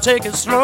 Take it slow.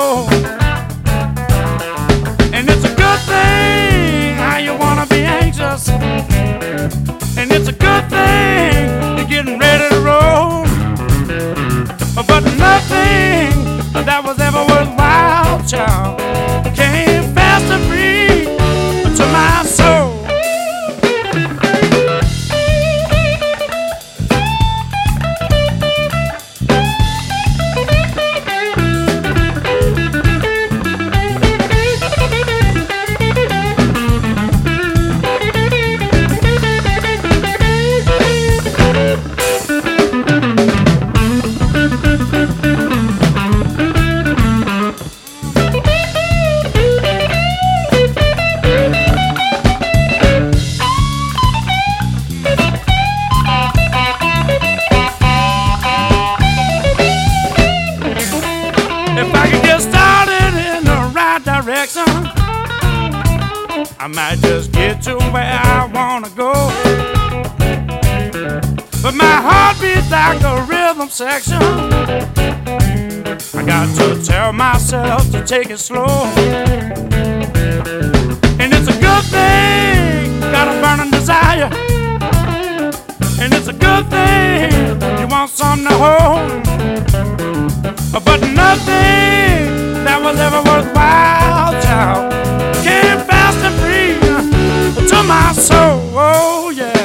If I could get started in the right direction, I might just get to where I wanna go. But my heart beats like a rhythm section. I got to tell myself to take it slow. And it's a good thing, got a burning desire. And it's a good thing, you want something to hold. But nothing that was ever worthwhile, child, came fast and free to my soul. Oh, yeah.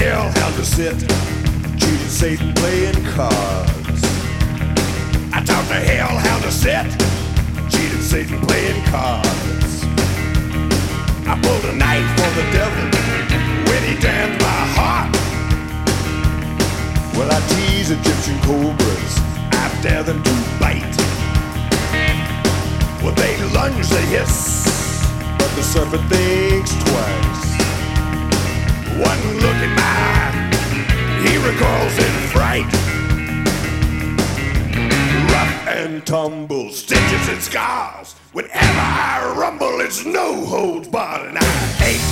Hell how to sit, cheating Satan playing cards. I taught the hell how to sit, cheating Satan playing cards. I pulled a knife for the devil when he damned my heart. Well, I tease Egyptian cobras, I dare them to bite. Well, they lunge, they hiss, but the serpent thinks twice. One look at mine, he recoils in fright. Rough and tumble, stitches and scars. Whenever I rumble, it's no holds barred, and I ain't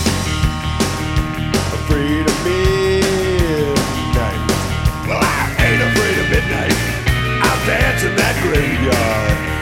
afraid of midnight. Well, I ain't afraid of midnight. I'll dance in that graveyard.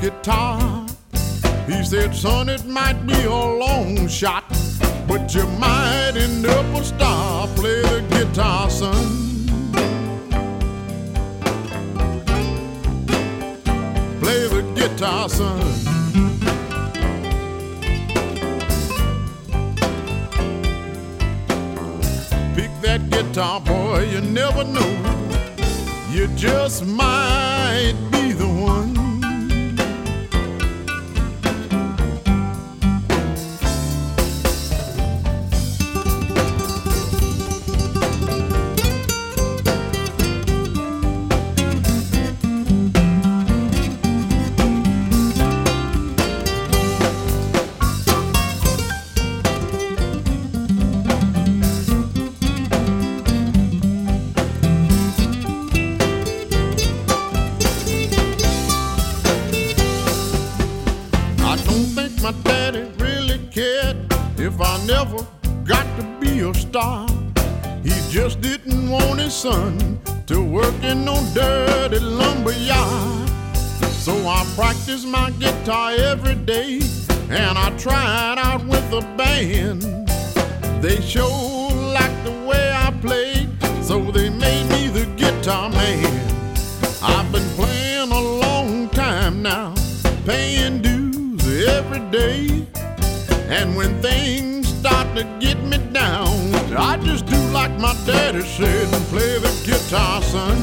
guitar. He said, son, it might be a long shot, but you might end up a star. Play the guitar, son. Play the guitar, son. Pick that guitar, boy, you never know. You just might be day. And when things start to get me down, I just do like my daddy said and play the guitar, son.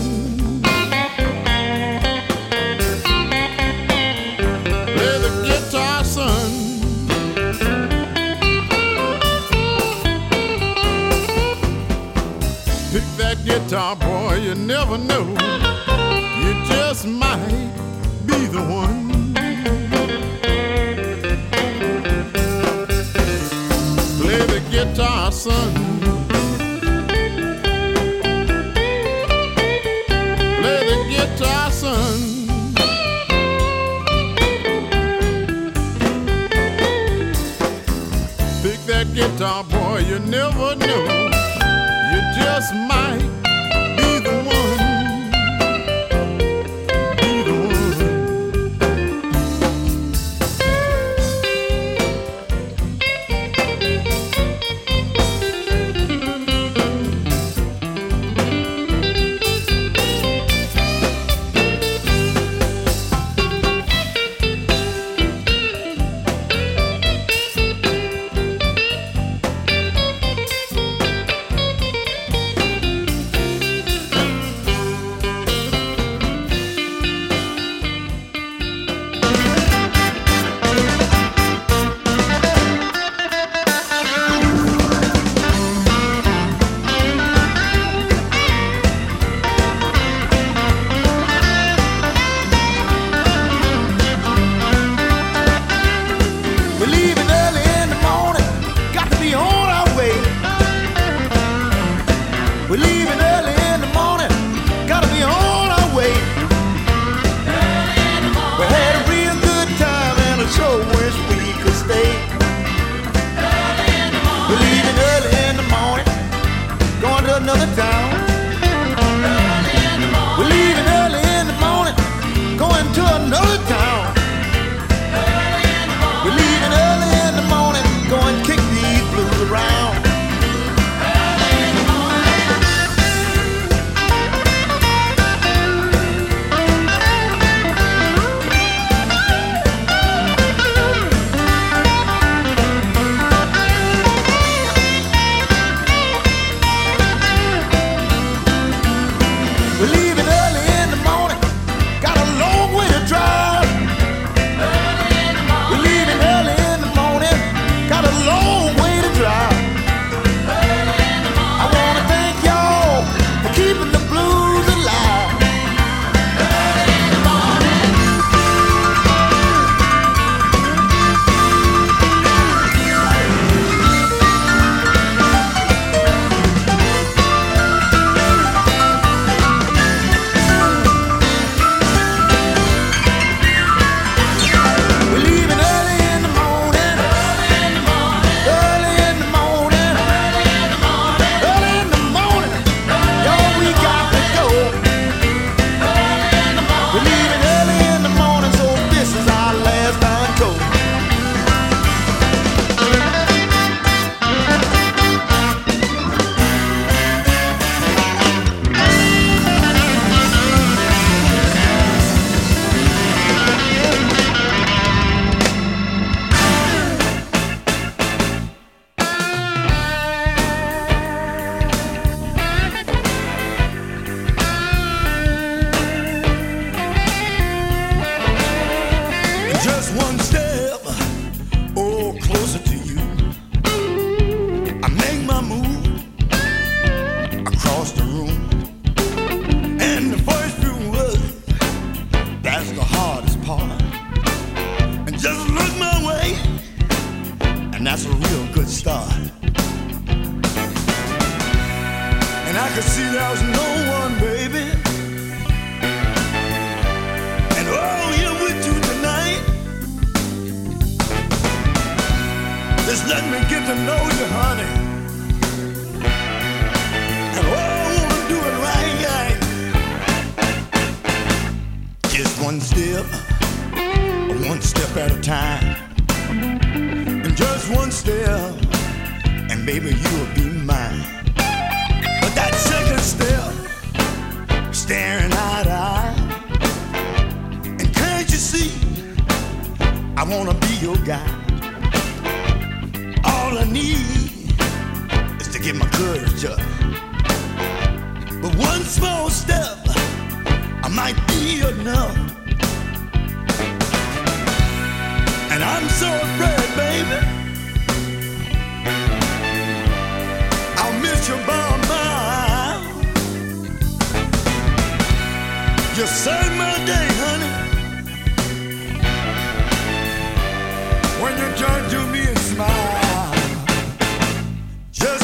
Play the guitar, son. Pick that guitar, boy, you never know. You just might be the one. guitar, son. Play the guitar, son. Pick that guitar, boy, you never know. We're leaving.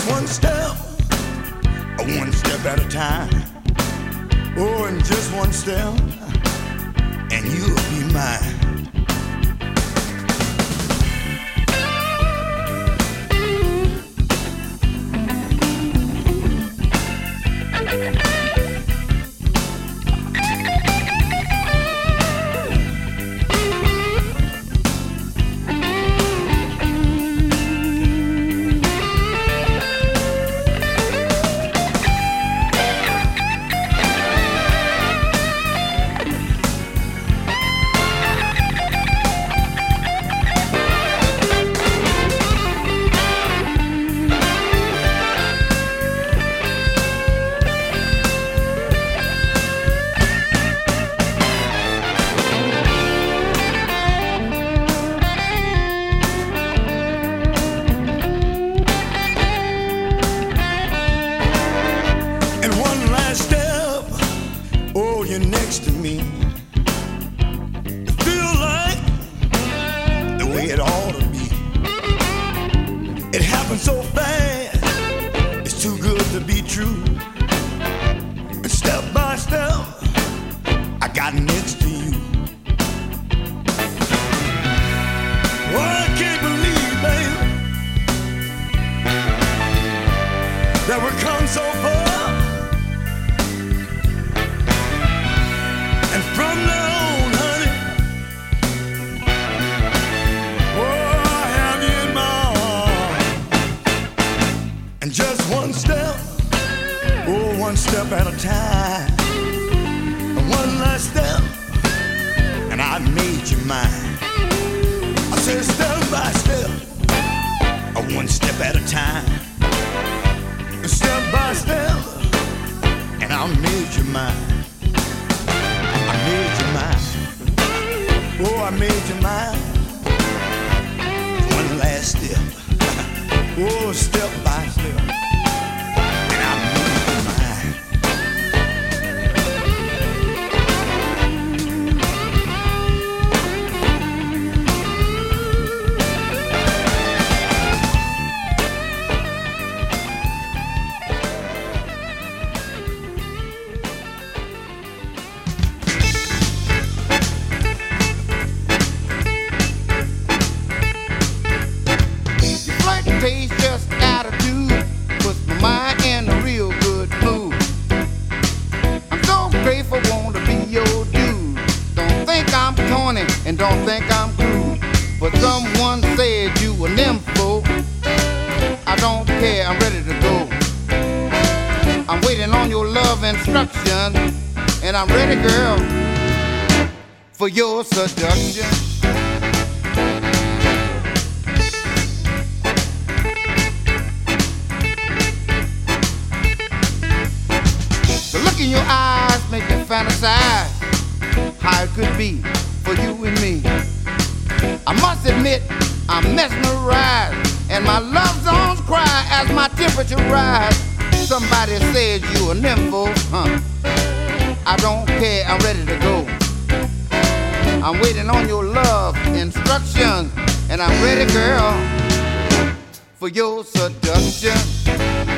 one step, one step at a time. Oh, and just one step, and you'll be mine. changed your mind. I said step by step, one step at a time. Step by step, and I made you mine. I made you mine. Oh, I made you mine. One last step. oh, step seduction. girl, for your seduction.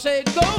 Say go.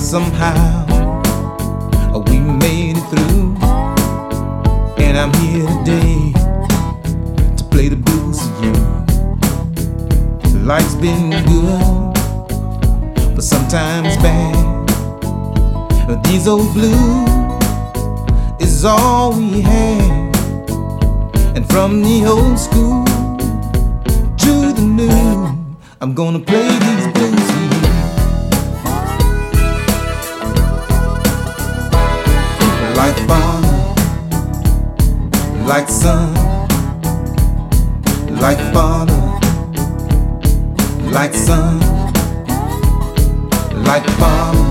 but somehow oh, we made it through. And I'm here today to play the blues with you. Life's been good, but sometimes bad. These old blues is all we had. And from the old school to the new, I'm gonna play these blues. like father, like son, like father, like son, like father,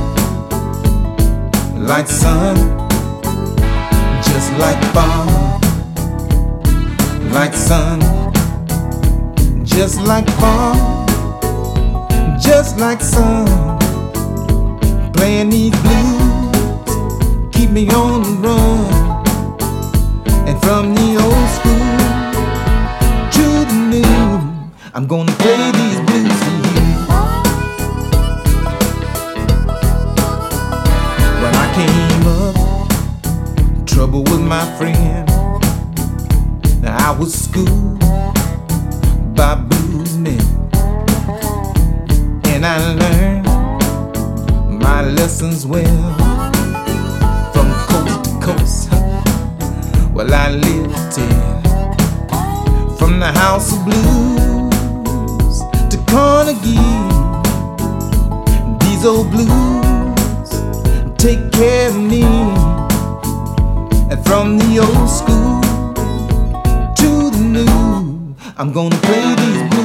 like son, just like father, like son, just like father, just like son, playing these blues keep me on the run. And from the old school to the new, I'm gonna play these blues for you. When I came up, trouble with my friend. Now I was schooled by blues men, and I learned my lessons well coast. Well, I lived it from the house of blues to Carnegie. These old blues take care of me, and from the old school to the new, I'm gonna play these blues.